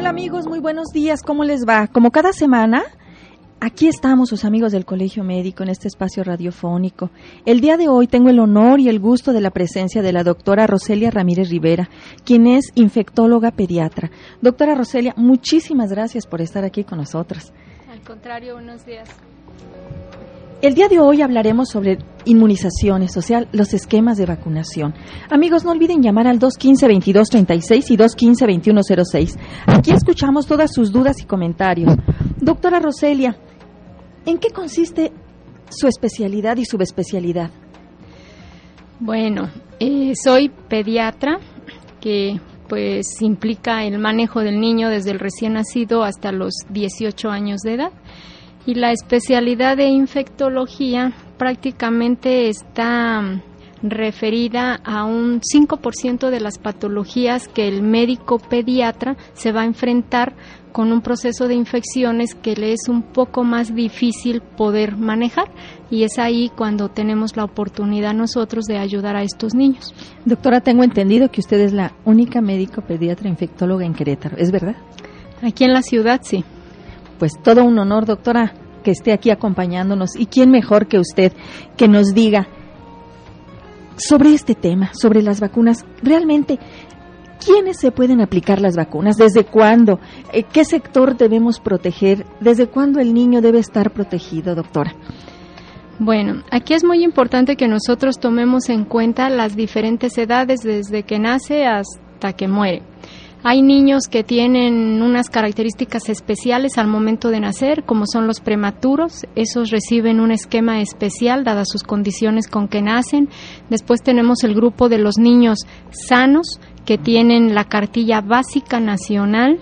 Hola amigos, muy buenos días, ¿cómo les va? Como cada semana, aquí estamos sus amigos del Colegio Médico en este espacio radiofónico. El día de hoy tengo el honor y el gusto de la presencia de la doctora Roselia Ramírez Rivera, quien es infectóloga pediatra. Doctora Roselia, muchísimas gracias por estar aquí con nosotros. Al contrario, buenos días. El día de hoy hablaremos sobre inmunizaciones, o sea, los esquemas de vacunación. Amigos, no olviden llamar al 215-2236 y 215-2106. Aquí escuchamos todas sus dudas y comentarios. Doctora Roselia, ¿en qué consiste su especialidad y subespecialidad? Bueno, eh, soy pediatra, que pues implica el manejo del niño desde el recién nacido hasta los 18 años de edad y la especialidad de infectología prácticamente está mm, referida a un 5% de las patologías que el médico pediatra se va a enfrentar con un proceso de infecciones que le es un poco más difícil poder manejar y es ahí cuando tenemos la oportunidad nosotros de ayudar a estos niños. Doctora, tengo entendido que usted es la única médico pediatra infectóloga en Querétaro, ¿es verdad? Aquí en la ciudad sí pues todo un honor, doctora, que esté aquí acompañándonos. ¿Y quién mejor que usted que nos diga sobre este tema, sobre las vacunas? Realmente, ¿quiénes se pueden aplicar las vacunas? ¿Desde cuándo? Eh, ¿Qué sector debemos proteger? ¿Desde cuándo el niño debe estar protegido, doctora? Bueno, aquí es muy importante que nosotros tomemos en cuenta las diferentes edades desde que nace hasta que muere. Hay niños que tienen unas características especiales al momento de nacer, como son los prematuros. Esos reciben un esquema especial dadas sus condiciones con que nacen. Después tenemos el grupo de los niños sanos que tienen la cartilla básica nacional.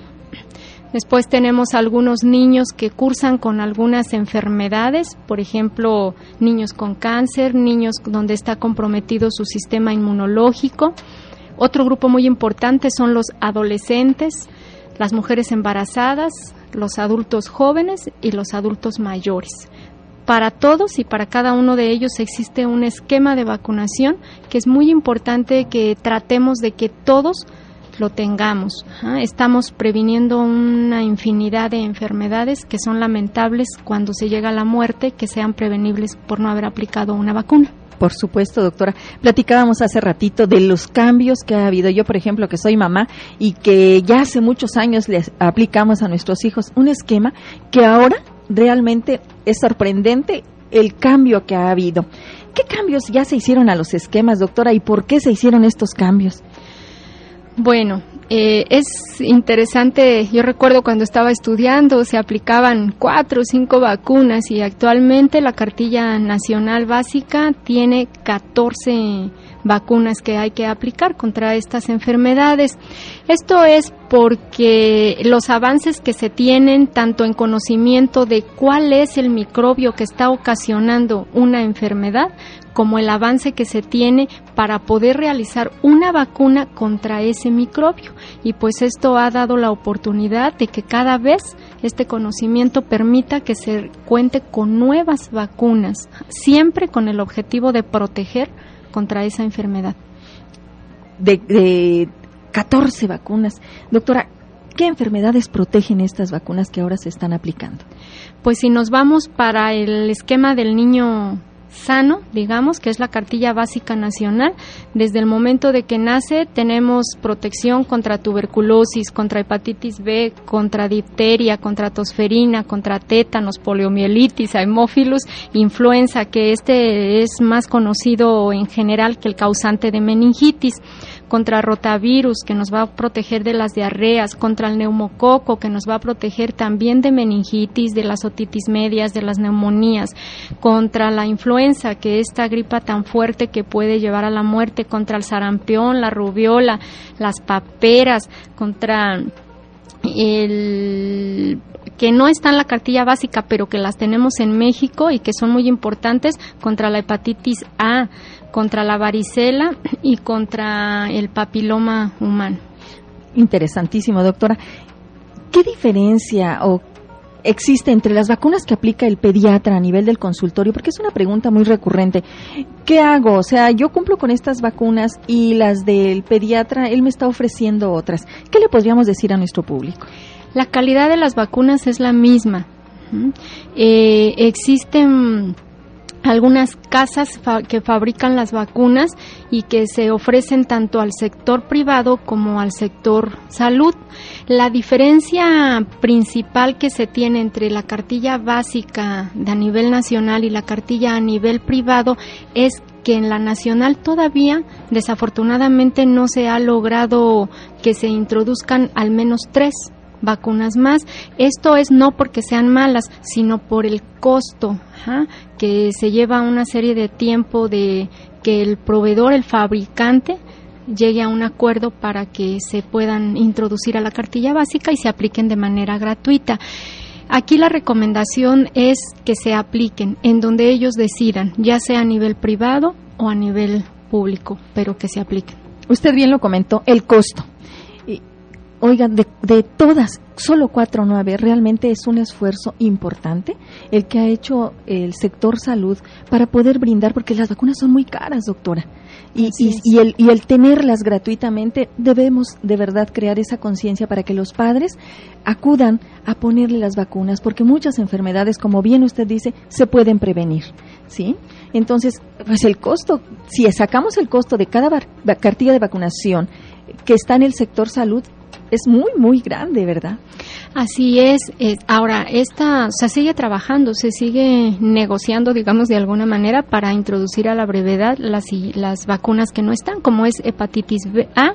Después tenemos algunos niños que cursan con algunas enfermedades, por ejemplo, niños con cáncer, niños donde está comprometido su sistema inmunológico. Otro grupo muy importante son los adolescentes, las mujeres embarazadas, los adultos jóvenes y los adultos mayores. Para todos y para cada uno de ellos existe un esquema de vacunación que es muy importante que tratemos de que todos lo tengamos. Estamos previniendo una infinidad de enfermedades que son lamentables cuando se llega a la muerte, que sean prevenibles por no haber aplicado una vacuna. Por supuesto, doctora. Platicábamos hace ratito de los cambios que ha habido. Yo, por ejemplo, que soy mamá y que ya hace muchos años les aplicamos a nuestros hijos un esquema que ahora realmente es sorprendente el cambio que ha habido. ¿Qué cambios ya se hicieron a los esquemas, doctora, y por qué se hicieron estos cambios? Bueno, eh, es interesante, yo recuerdo cuando estaba estudiando se aplicaban cuatro o cinco vacunas y actualmente la cartilla nacional básica tiene 14 vacunas que hay que aplicar contra estas enfermedades. Esto es porque los avances que se tienen tanto en conocimiento de cuál es el microbio que está ocasionando una enfermedad como el avance que se tiene para poder realizar una vacuna contra ese microbio. Y pues esto ha dado la oportunidad de que cada vez este conocimiento permita que se cuente con nuevas vacunas, siempre con el objetivo de proteger contra esa enfermedad. De, 14 vacunas. Doctora, ¿qué enfermedades protegen estas vacunas que ahora se están aplicando? Pues si nos vamos para el esquema del niño sano, digamos, que es la cartilla básica nacional. Desde el momento de que nace tenemos protección contra tuberculosis, contra hepatitis B, contra difteria, contra tosferina, contra tétanos, poliomielitis, hemófilos, influenza, que este es más conocido en general que el causante de meningitis contra rotavirus, que nos va a proteger de las diarreas, contra el neumococo, que nos va a proteger también de meningitis, de las otitis medias, de las neumonías, contra la influenza, que esta gripa tan fuerte que puede llevar a la muerte, contra el sarampión, la rubiola, las paperas, contra el que no está en la cartilla básica, pero que las tenemos en México y que son muy importantes contra la hepatitis A, contra la varicela y contra el papiloma humano. Interesantísimo, doctora. ¿Qué diferencia o existe entre las vacunas que aplica el pediatra a nivel del consultorio? Porque es una pregunta muy recurrente. ¿Qué hago? O sea, yo cumplo con estas vacunas y las del pediatra, él me está ofreciendo otras. ¿Qué le podríamos decir a nuestro público? La calidad de las vacunas es la misma. Eh, existen algunas casas que fabrican las vacunas y que se ofrecen tanto al sector privado como al sector salud. La diferencia principal que se tiene entre la cartilla básica de a nivel nacional y la cartilla a nivel privado es que en la nacional todavía desafortunadamente no se ha logrado que se introduzcan al menos tres vacunas más. Esto es no porque sean malas, sino por el costo que se lleva una serie de tiempo de que el proveedor, el fabricante, llegue a un acuerdo para que se puedan introducir a la cartilla básica y se apliquen de manera gratuita. Aquí la recomendación es que se apliquen en donde ellos decidan, ya sea a nivel privado o a nivel público, pero que se apliquen. Usted bien lo comentó, el costo. Oigan, de, de, todas, solo cuatro nueve, realmente es un esfuerzo importante el que ha hecho el sector salud para poder brindar, porque las vacunas son muy caras, doctora. Y, y, el, y el tenerlas gratuitamente, debemos de verdad crear esa conciencia para que los padres acudan a ponerle las vacunas, porque muchas enfermedades, como bien usted dice, se pueden prevenir. ¿Sí? Entonces, pues el costo, si sacamos el costo de cada cartilla de vacunación que está en el sector salud, es muy, muy grande, ¿verdad? Así es. ahora, esta se sigue trabajando, se sigue negociando, digamos, de alguna manera para introducir a la brevedad las, las vacunas que no están, como es hepatitis A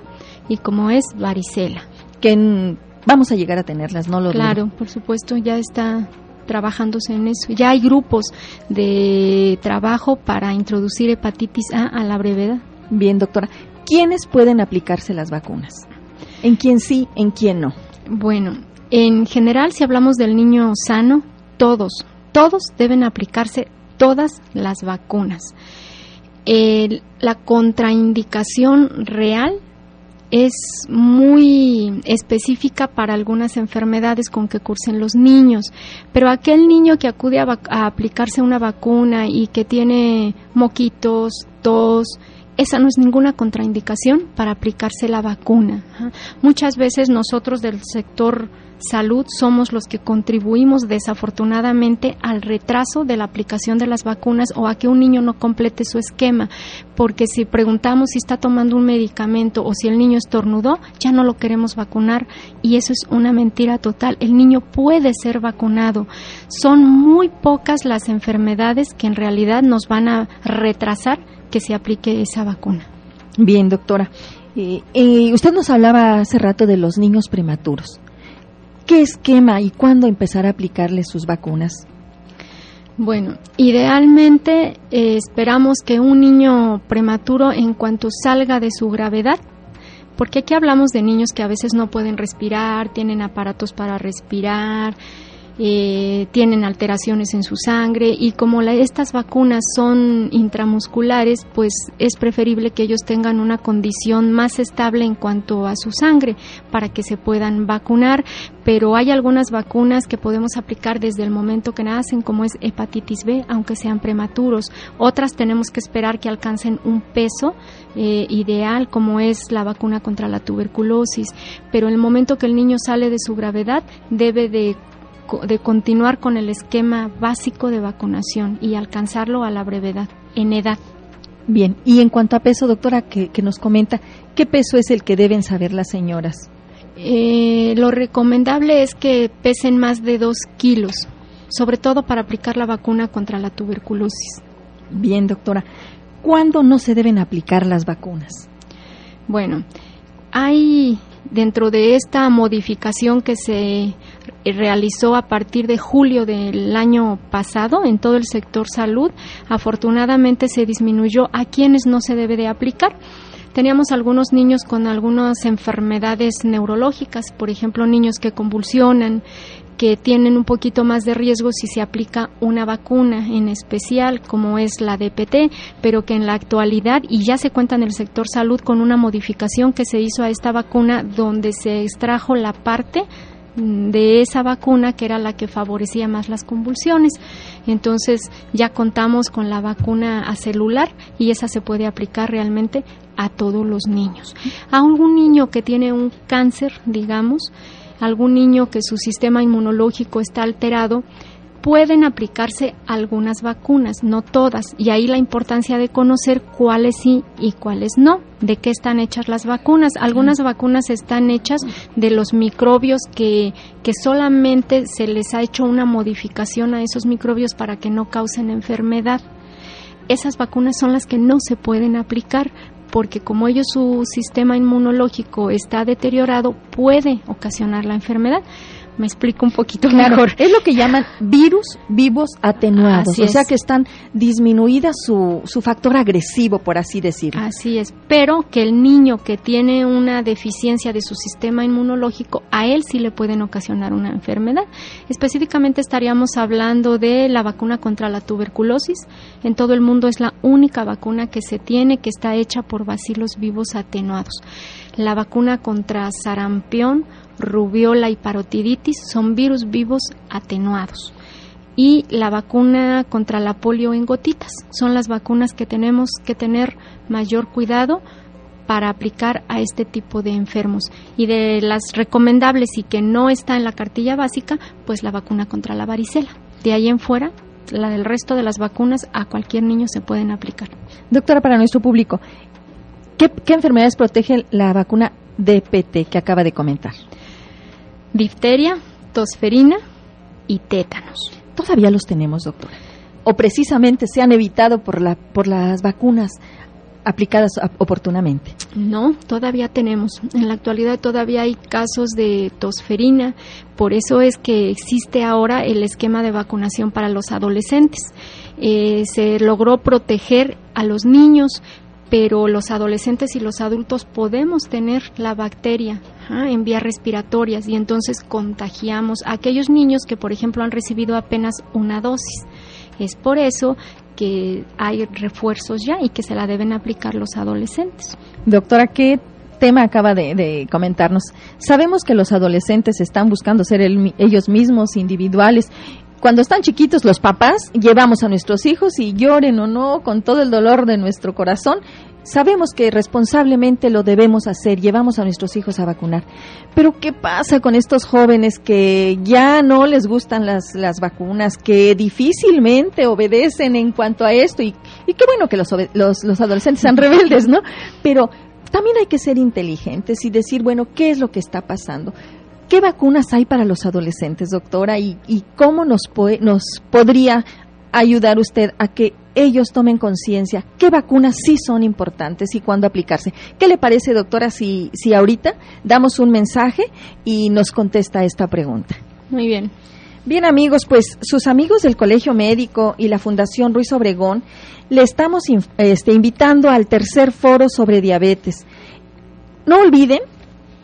y como es varicela. Que vamos a llegar a tenerlas, ¿no lo Claro, por supuesto, ya está trabajándose en eso. Ya hay grupos de trabajo para introducir hepatitis A a la brevedad. Bien, doctora. ¿Quiénes pueden aplicarse las vacunas? ¿En quién sí, en quién no? Bueno, en general, si hablamos del niño sano, todos, todos deben aplicarse todas las vacunas. la contraindicación real es muy específica para algunas enfermedades con que cursen los niños, pero aquel niño que acude a, a aplicarse una vacuna y que tiene moquitos, tos, esa no es ninguna contraindicación para aplicarse la vacuna. Muchas veces nosotros del sector salud somos los que contribuimos desafortunadamente al retraso de la aplicación de las vacunas o a que un niño no complete su esquema, porque si preguntamos si está tomando un medicamento o si el niño estornudó, ya no lo queremos vacunar y eso es una mentira total. El niño puede ser vacunado. Son muy pocas las enfermedades que en realidad nos van a retrasar que se aplique esa vacuna. Bien, doctora. Eh, eh, usted nos hablaba hace rato de los niños prematuros. ¿Qué esquema y cuándo empezar a aplicarles sus vacunas? Bueno, idealmente eh, esperamos que un niño prematuro, en cuanto salga de su gravedad, porque aquí hablamos de niños que a veces no pueden respirar, tienen aparatos para respirar, eh, tienen alteraciones en su sangre y como estas vacunas son intramusculares, pues es preferible que ellos tengan una condición más estable en cuanto a su sangre para que se puedan vacunar, pero hay algunas vacunas que podemos aplicar desde el momento que nacen, como es hepatitis B, aunque sean prematuros. Otras tenemos que esperar que alcancen un peso eh, ideal, como es la vacuna contra la tuberculosis, pero en el momento que el niño sale de su gravedad, debe de de continuar con el esquema básico de vacunación y alcanzarlo a la brevedad en edad. Bien, y en cuanto a peso, doctora, que, nos comenta, ¿qué peso es el que deben saber las señoras? Eh, lo recomendable es que pesen más de dos kilos, sobre todo para aplicar la vacuna contra la tuberculosis. Bien, doctora. ¿Cuándo no se deben aplicar las vacunas? Bueno, hay dentro de esta modificación que se realizó a partir de julio del año pasado en todo el sector salud, afortunadamente se disminuyó a quienes no se debe de aplicar. Teníamos algunos niños con algunas enfermedades neurológicas, por ejemplo, niños que convulsionan, que tienen un poquito más de riesgo si se aplica una vacuna en especial como es la DPT, pero que en la actualidad y ya se cuenta en el sector salud con una modificación que se hizo a esta vacuna donde se extrajo la parte de esa vacuna que era la que favorecía más las convulsiones. Entonces ya contamos con la vacuna a celular y esa se puede aplicar realmente a todos los niños. A algún niño que tiene un cáncer, digamos, algún niño que su sistema inmunológico está alterado, pueden aplicarse algunas vacunas, no todas, y ahí la importancia de conocer cuáles sí y cuáles no, de qué están hechas las vacunas. Algunas vacunas están hechas de los microbios que, que solamente se les ha hecho una modificación a esos microbios para que no causen enfermedad. Esas vacunas son las que no se pueden aplicar porque como ellos su sistema inmunológico está deteriorado, puede ocasionar la enfermedad me explico un poquito mejor. Es lo que llaman virus vivos atenuados, o sea que están disminuidas su, su factor agresivo, por así decirlo. Así es, pero que el niño que tiene una deficiencia de su sistema inmunológico, a él sí le pueden ocasionar una enfermedad. Específicamente estaríamos hablando de la vacuna contra la tuberculosis. En todo el mundo es la única vacuna que se tiene que está hecha por bacilos vivos atenuados. La vacuna contra sarampión rubiola y parotiditis son virus vivos atenuados. Y la vacuna contra la polio en gotitas son las vacunas que tenemos que tener mayor cuidado para aplicar a este tipo de enfermos. Y de las recomendables y que no está en la cartilla básica, pues la vacuna contra la varicela. De ahí en fuera, la del resto de las vacunas a cualquier niño se pueden aplicar. Doctora, para nuestro público, ¿qué, qué enfermedades protege la vacuna DPT que acaba de comentar? Difteria, tosferina y tétanos. Todavía los tenemos, doctora. O precisamente se han evitado por, la, por las vacunas aplicadas oportunamente. No, todavía tenemos. En la actualidad todavía hay casos de tosferina. Por eso es que existe ahora el esquema de vacunación para los adolescentes. Eh, se logró proteger a los niños pero los adolescentes y los adultos podemos tener la bacteria en vías respiratorias y entonces contagiamos a aquellos niños que, por ejemplo, han recibido apenas una dosis. Es por eso que hay refuerzos ya y que se la deben aplicar los adolescentes. Doctora, ¿qué tema acaba de, comentarnos? Sabemos que los adolescentes están buscando ser ellos mismos, individuales, cuando están chiquitos los papás llevamos a nuestros hijos y lloren o no con todo el dolor de nuestro corazón, sabemos que responsablemente lo debemos hacer, llevamos a nuestros hijos a vacunar. Pero ¿qué pasa con estos jóvenes que ya no les gustan las, las vacunas, que difícilmente obedecen en cuanto a esto? Y, y qué bueno que los, los, los adolescentes sean rebeldes, ¿no? Pero también hay que ser inteligentes y decir, bueno, ¿qué es lo que está pasando? ¿Qué vacunas hay para los adolescentes, doctora? ¿Y, cómo nos, nos podría ayudar usted a que ellos tomen conciencia qué vacunas sí son importantes y cuándo aplicarse. ¿Qué le parece, doctora, si, si ahorita damos un mensaje y nos contesta esta pregunta? Muy bien. Bien amigos, pues sus amigos del Colegio Médico y la Fundación Ruiz Obregón le estamos este, invitando al tercer foro sobre diabetes. No olviden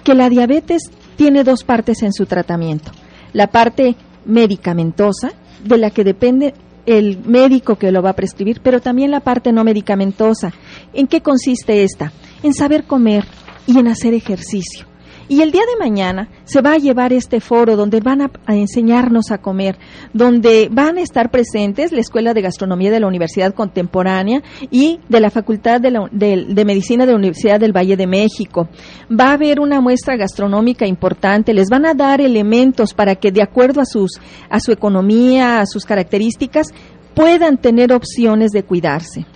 que la diabetes tiene dos partes en su tratamiento. La parte medicamentosa, de la que depende el médico que lo va a prescribir, pero también la parte no medicamentosa. ¿En qué consiste esta? En saber comer y en hacer ejercicio. Y el día de mañana se va a llevar este foro donde van a, enseñarnos a comer, donde van a estar presentes la Escuela de Gastronomía de la Universidad Contemporánea y de la Facultad de, de Medicina de la Universidad del Valle de México. Va a haber una muestra gastronómica importante, les van a dar elementos para que de acuerdo a, sus, a su economía, a sus características, puedan tener opciones de cuidarse.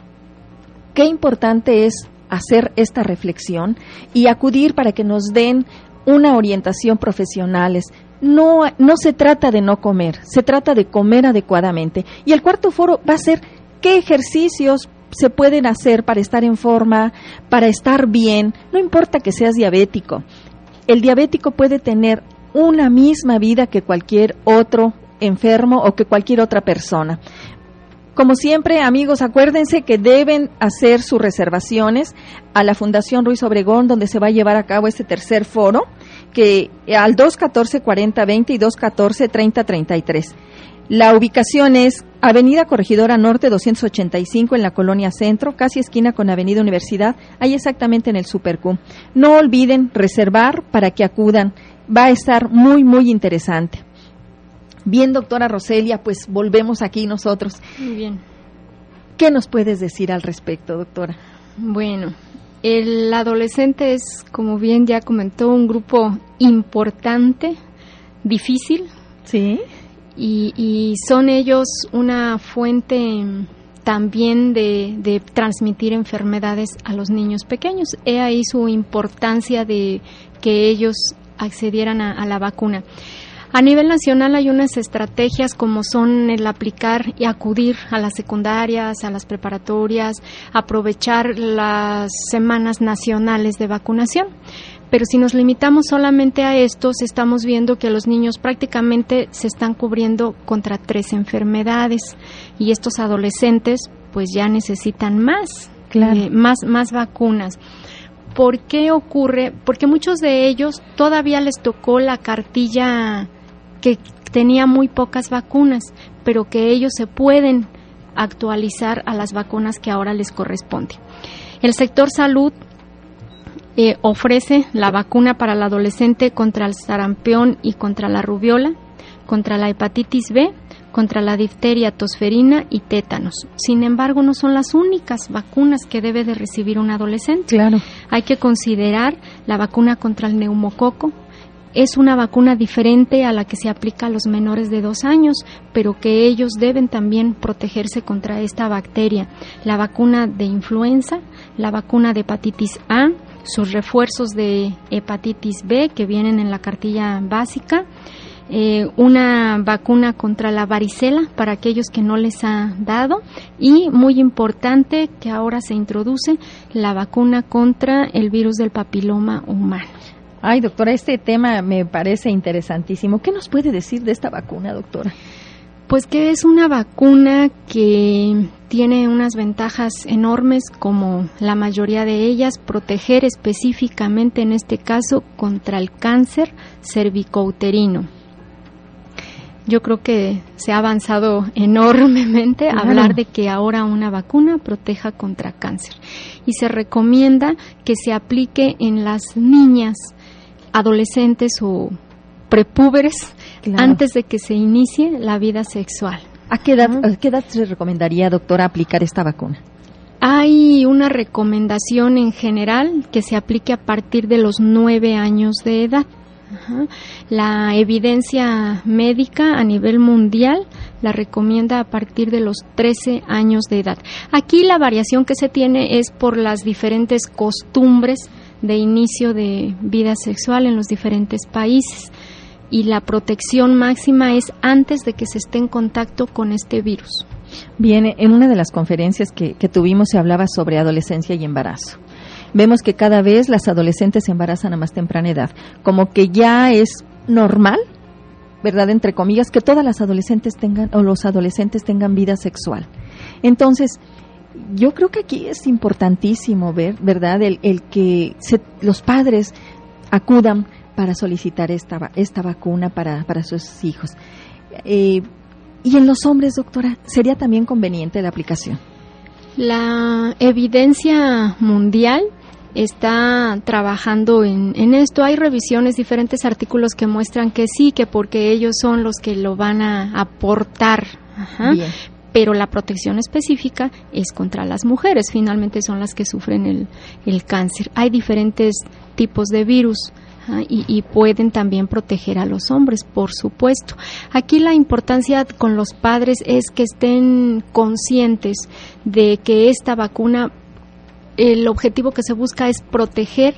Qué importante es hacer esta reflexión y acudir para que nos den una orientación profesionales. No, no se trata de no comer, se trata de comer adecuadamente. Y el cuarto foro va a ser qué ejercicios se pueden hacer para estar en forma, para estar bien, no importa que seas diabético. El diabético puede tener una misma vida que cualquier otro enfermo o que cualquier otra persona. Como siempre, amigos, acuérdense que deben hacer sus reservaciones a la Fundación Ruiz Obregón, donde se va a llevar a cabo este tercer foro, que al 214-4020 y 214-3033. La ubicación es Avenida Corregidora Norte 285 en la Colonia Centro, casi esquina con Avenida Universidad, ahí exactamente en el Supercum. No olviden reservar para que acudan va a estar muy, muy interesante. Bien, doctora Roselia, pues volvemos aquí nosotros. Muy bien. ¿Qué nos puedes decir al respecto, doctora? Bueno, el adolescente es, como bien ya comentó, un grupo importante, difícil. Sí. Y, y son ellos una fuente también de, de, transmitir enfermedades a los niños pequeños. He ahí su importancia de que ellos accedieran a, a la vacuna. A nivel nacional hay unas estrategias como son el aplicar y acudir a las secundarias, a las preparatorias, aprovechar las semanas nacionales de vacunación. Pero si nos limitamos solamente a estos, estamos viendo que los niños prácticamente se están cubriendo contra tres enfermedades y estos adolescentes pues ya necesitan más, claro. eh, más, más vacunas. ¿Por qué ocurre? Porque muchos de ellos todavía les tocó la cartilla que tenía muy pocas vacunas, pero que ellos se pueden actualizar a las vacunas que ahora les corresponde. El sector salud eh, ofrece la vacuna para el adolescente contra el sarampión y contra la rubiola, contra la hepatitis B, contra la difteria, tosferina y tétanos. Sin embargo, no son las únicas vacunas que debe de recibir un adolescente. Claro. Hay que considerar la vacuna contra el neumococo, es una vacuna diferente a la que se aplica a los menores de dos años, pero que ellos deben también protegerse contra esta bacteria. La vacuna de influenza, la vacuna de hepatitis A, sus refuerzos de hepatitis B que vienen en la cartilla básica, eh, una vacuna contra la varicela para aquellos que no les ha dado y muy importante que ahora se introduce la vacuna contra el virus del papiloma humano. Ay, doctora, este tema me parece interesantísimo. ¿Qué nos puede decir de esta vacuna, doctora? Pues que es una vacuna que tiene unas ventajas enormes, como la mayoría de ellas, proteger específicamente en este caso contra el cáncer cervicouterino. Yo creo que se ha avanzado enormemente Claro. hablar de que ahora una vacuna proteja contra cáncer. Y se recomienda que se aplique en las niñas, adolescentes o prepúberes Claro. antes de que se inicie la vida sexual. ¿A qué, edad, ¿A qué edad se recomendaría, doctora, aplicar esta vacuna? Hay una recomendación en general que se aplique a partir de los nueve años de edad. Ajá. La evidencia médica a nivel mundial la recomienda a partir de los 13 años de edad. Aquí la variación que se tiene es por las diferentes costumbres de inicio de vida sexual en los diferentes países y la protección máxima es antes de que se esté en contacto con este virus. Bien, en una de las conferencias que, que tuvimos se hablaba sobre adolescencia y embarazo. Vemos que cada vez las adolescentes se embarazan a más temprana edad, como que ya es normal, ¿verdad? Entre comillas, que todas las adolescentes tengan o los adolescentes tengan vida sexual. Entonces, yo creo que aquí es importantísimo ver, ¿verdad? El, el que se- los padres acudan para solicitar esta, esta vacuna para, para sus hijos. Eh, y en los hombres, doctora, sería también conveniente la aplicación. La evidencia mundial está trabajando en, en esto. Hay revisiones, diferentes artículos que muestran que sí, que porque ellos son los que lo van a aportar. Ajá. Pero la protección específica es contra las mujeres, finalmente son las que sufren el, el cáncer. Hay diferentes tipos de virus. Y, y pueden también proteger a los hombres, por supuesto. Aquí la importancia con los padres es que estén conscientes de que esta vacuna, el objetivo que se busca es proteger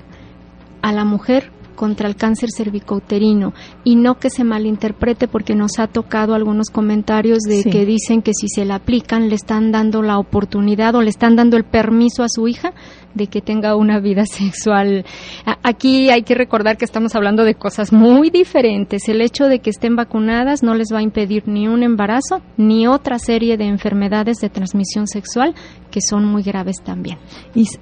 a la mujer contra el cáncer cervicouterino y no que se malinterprete porque nos ha tocado algunos comentarios de Sí. que dicen que si se la aplican le están dando la oportunidad o le están dando el permiso a su hija de que tenga una vida sexual. Aquí hay que recordar que estamos hablando de cosas muy diferentes. El hecho de que estén vacunadas no les va a impedir ni un embarazo ni otra serie de enfermedades de transmisión sexual que son muy graves también.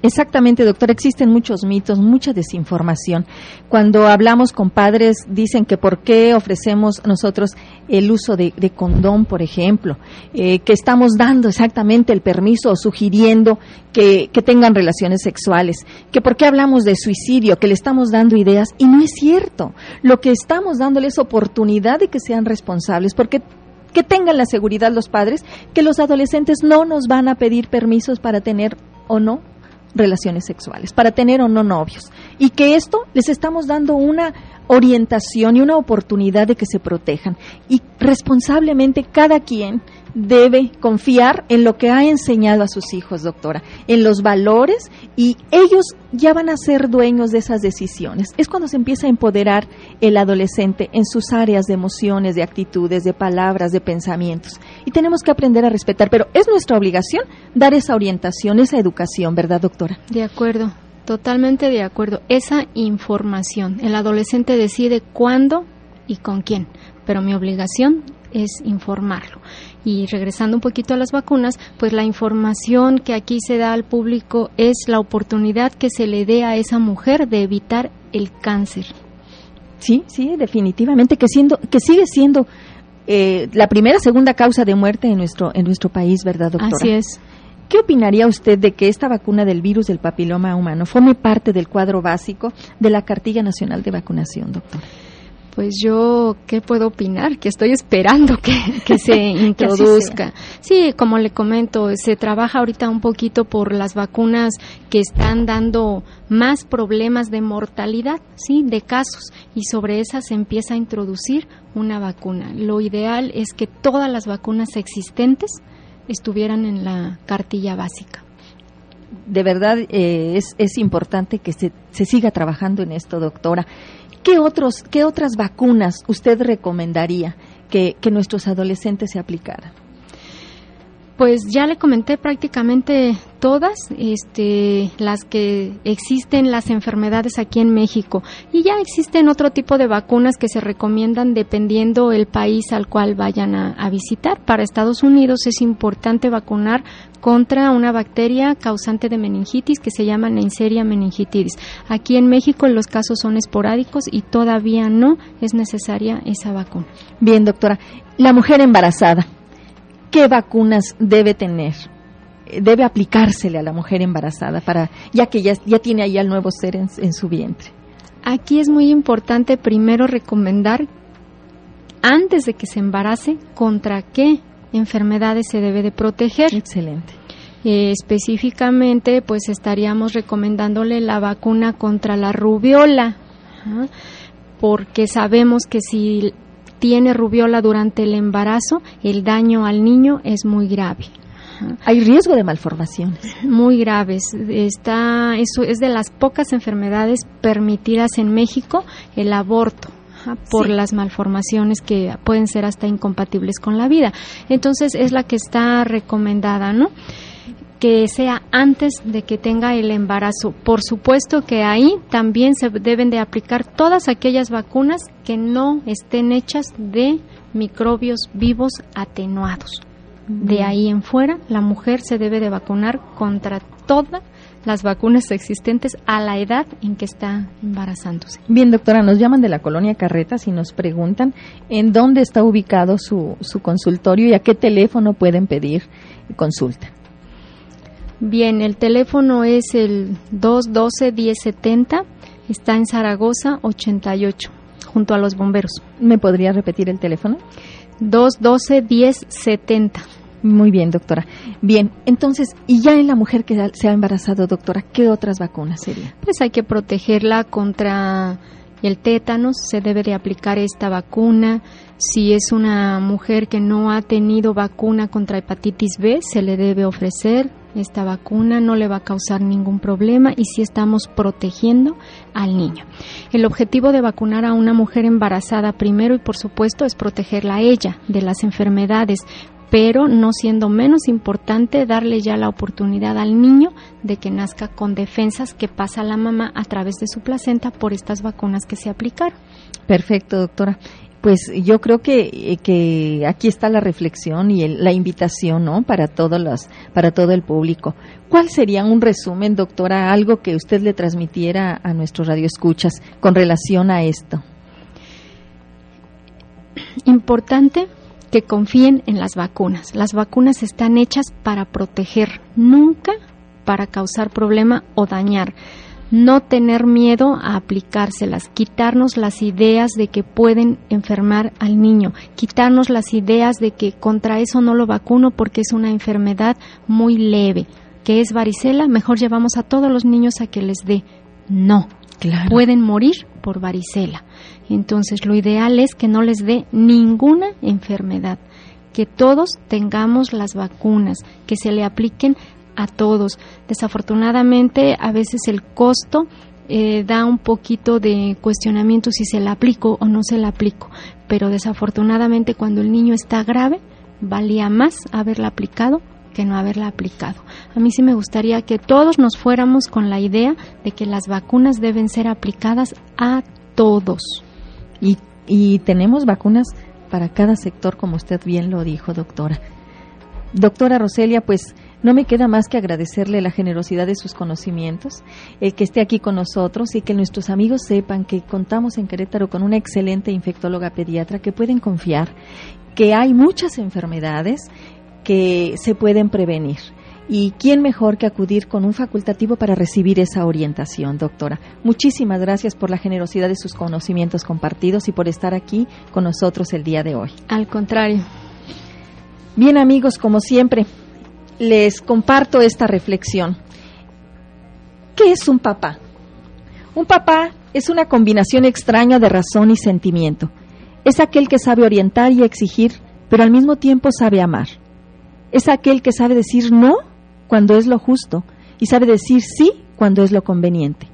exactamente, doctora, existen muchos mitos, mucha desinformación. Cuando hablamos con padres, dicen que por qué ofrecemos nosotros el uso de, condón, por ejemplo, eh, que estamos dando exactamente el permiso o sugiriendo que, que tengan relaciones sexuales, que por qué hablamos de suicidio, que le estamos dando ideas, y no es cierto. Lo que estamos dándole es oportunidad de que sean responsables, porque que tengan la seguridad los padres que los adolescentes no nos van a pedir permisos para tener o no relaciones sexuales, para tener o no novios. Y que esto les estamos dando una orientación y una oportunidad de que se protejan. Y responsablemente cada quien debe confiar en lo que ha enseñado a sus hijos, doctora, en los valores y ellos ya van a ser dueños de esas decisiones. Es cuando se empieza a empoderar el adolescente en sus áreas de emociones, de actitudes, de palabras, de pensamientos. Y tenemos que aprender a respetar, pero es nuestra obligación dar esa orientación, esa educación, ¿verdad, doctora? De acuerdo. Totalmente de acuerdo. Esa información. El adolescente decide cuándo y con quién, pero mi obligación es informarlo. Y regresando un poquito a las vacunas, pues la información que aquí se da al público es la oportunidad que se le dé a esa mujer de evitar el cáncer. Sí, sí, definitivamente que siendo que sigue siendo eh, la primera segunda causa de muerte en nuestro en nuestro país, ¿verdad, doctora? Así es. ¿Qué opinaría usted de que esta vacuna del virus del papiloma humano forme parte del cuadro básico de la Cartilla Nacional de Vacunación, doctor? Pues yo, ¿qué puedo opinar? Que estoy esperando que, se introduzca. sí, como le comento, se trabaja ahorita un poquito por las vacunas que están dando más problemas de mortalidad, sí, de casos, y sobre esas se empieza a introducir una vacuna. Lo ideal es que todas las vacunas existentes estuvieran en la cartilla básica de verdad eh, es, es importante que se, se siga trabajando en esto, doctora. ¿Qué, otros, ¿Qué otras vacunas usted recomendaría que, que nuestros adolescentes se aplicaran? Pues ya le comenté prácticamente todas este, las que existen las enfermedades aquí en México y ya existen otro tipo de vacunas que se recomiendan dependiendo el país al cual vayan a, visitar. Para Estados Unidos es importante vacunar contra una bacteria causante de meningitis que se llama Neisseria meningitidis. Aquí en México los casos son esporádicos y todavía no es necesaria esa vacuna. Bien, doctora. La mujer embarazada qué vacunas debe tener, debe aplicársele a la mujer embarazada para ya que ya, ya tiene ahí al nuevo ser en, en su vientre. Aquí es muy importante primero recomendar antes de que se embarace contra qué enfermedades se debe de proteger. Excelente. Eh, específicamente, pues estaríamos recomendándole la vacuna contra la rubiola, porque sabemos que si tiene rubiola durante el embarazo, el daño al niño es muy grave. Hay riesgo de malformaciones. Muy graves. Está, eso es de las pocas enfermedades permitidas en México, el aborto por las malformaciones que pueden ser hasta incompatibles con la vida. Entonces es la que está recomendada, ¿no? que sea antes de que tenga el embarazo. Por supuesto que ahí también se deben de aplicar todas aquellas vacunas que no estén hechas de microbios vivos atenuados. De ahí en fuera, la mujer se debe de vacunar contra todas las vacunas existentes a la edad en que está embarazándose. Bien, doctora, nos llaman de la colonia Carretas y nos preguntan en dónde está ubicado su, su consultorio y a qué teléfono pueden pedir consulta. Bien, el teléfono es el 212-1070, está en Zaragoza 88, junto a los bomberos. ¿Me podría repetir el teléfono? 212-1070. Muy bien, doctora. Bien, entonces, y ya en la mujer que se ha embarazado, doctora, ¿qué otras vacunas serían? Pues hay que protegerla contra el tétanos, se debe de aplicar esta vacuna. Si es una mujer que no ha tenido vacuna contra hepatitis B, se le debe ofrecer esta vacuna no le va a causar ningún problema y si estamos protegiendo al niño. El objetivo de vacunar a una mujer embarazada primero y por supuesto es protegerla a ella de las enfermedades, pero no siendo menos importante darle ya la oportunidad al niño de que nazca con defensas que pasa la mamá a través de su placenta por estas vacunas que se aplicaron. Perfecto, doctora. pues yo creo que, eh, que aquí está la reflexión y la invitación, ¿no? Para todos los, para todo el público. ¿Cuál sería un resumen, doctora, algo que usted le transmitiera a nuestros radioescuchas con relación a esto? Importante que confíen en las vacunas. Las vacunas están hechas para proteger, nunca para causar problema o dañar. No tener miedo a aplicárselas, quitarnos las ideas de que pueden enfermar al niño, quitarnos las ideas de que contra eso no lo vacuno porque es una enfermedad muy leve, que es varicela, mejor llevamos a todos los niños a que les dé. No, pueden morir por varicela. Entonces, lo ideal es que no les dé ninguna enfermedad, que todos tengamos las vacunas, que se le apliquen a todos. Desafortunadamente, a veces el costo eh, da un poquito de cuestionamiento si se la aplico o no se la aplico, pero desafortunadamente cuando el niño está grave, valía más haberla aplicado que no haberla aplicado. A mí sí me gustaría que todos nos fuéramos con la idea de que las vacunas deben ser aplicadas a todos. Y, y tenemos vacunas para cada sector, como usted bien lo dijo, doctora. Doctora Roselia, pues no me queda más que agradecerle la generosidad de sus conocimientos, el que esté aquí con nosotros y que nuestros amigos sepan que contamos en Querétaro con una excelente infectóloga pediatra que pueden confiar, que hay muchas enfermedades que se pueden prevenir. ¿Y quién mejor que acudir con un facultativo para recibir esa orientación, doctora? Muchísimas gracias por la generosidad de sus conocimientos compartidos y por estar aquí con nosotros el día de hoy. Al contrario. Bien amigos, como siempre, les comparto esta reflexión. ¿Qué es un papá? Un papá es una combinación extraña de razón y sentimiento. Es aquel que sabe orientar y exigir, pero al mismo tiempo sabe amar. Es aquel que sabe decir no cuando es lo justo y sabe decir sí cuando es lo conveniente.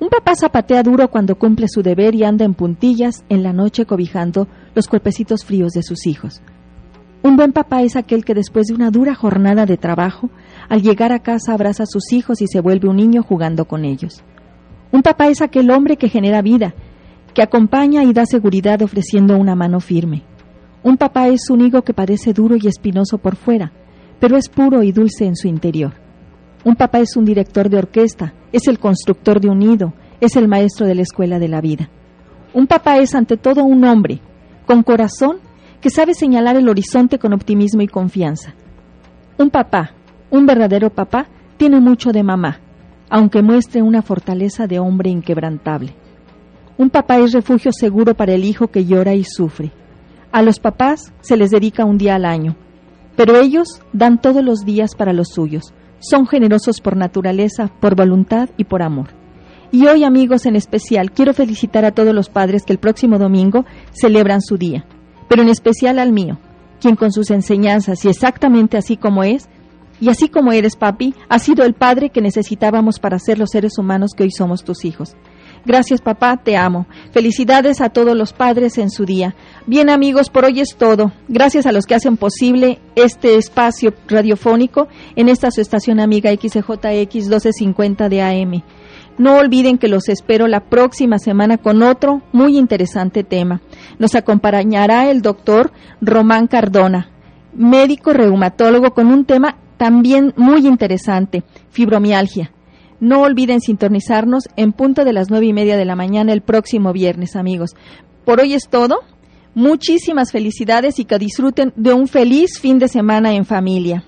Un papá zapatea duro cuando cumple su deber y anda en puntillas en la noche cobijando los cuerpecitos fríos de sus hijos. Un buen papá es aquel que después de una dura jornada de trabajo, al llegar a casa abraza a sus hijos y se vuelve un niño jugando con ellos. Un papá es aquel hombre que genera vida, que acompaña y da seguridad ofreciendo una mano firme. Un papá es un higo que parece duro y espinoso por fuera, pero es puro y dulce en su interior. Un papá es un director de orquesta, es el constructor de un nido, es el maestro de la escuela de la vida. Un papá es ante todo un hombre, con corazón que sabe señalar el horizonte con optimismo y confianza. Un papá, un verdadero papá, tiene mucho de mamá, aunque muestre una fortaleza de hombre inquebrantable. Un papá es refugio seguro para el hijo que llora y sufre. A los papás se les dedica un día al año, pero ellos dan todos los días para los suyos. Son generosos por naturaleza, por voluntad y por amor. Y hoy, amigos, en especial, quiero felicitar a todos los padres que el próximo domingo celebran su día pero en especial al mío, quien con sus enseñanzas y exactamente así como es, y así como eres, papi, ha sido el padre que necesitábamos para ser los seres humanos que hoy somos tus hijos. Gracias, papá, te amo. Felicidades a todos los padres en su día. Bien, amigos, por hoy es todo. Gracias a los que hacen posible este espacio radiofónico en esta su estación amiga XJX 1250 de AM. No olviden que los espero la próxima semana con otro muy interesante tema. Nos acompañará el doctor Román Cardona, médico reumatólogo con un tema también muy interesante, fibromialgia. No olviden sintonizarnos en punto de las nueve y media de la mañana el próximo viernes, amigos. Por hoy es todo. Muchísimas felicidades y que disfruten de un feliz fin de semana en familia.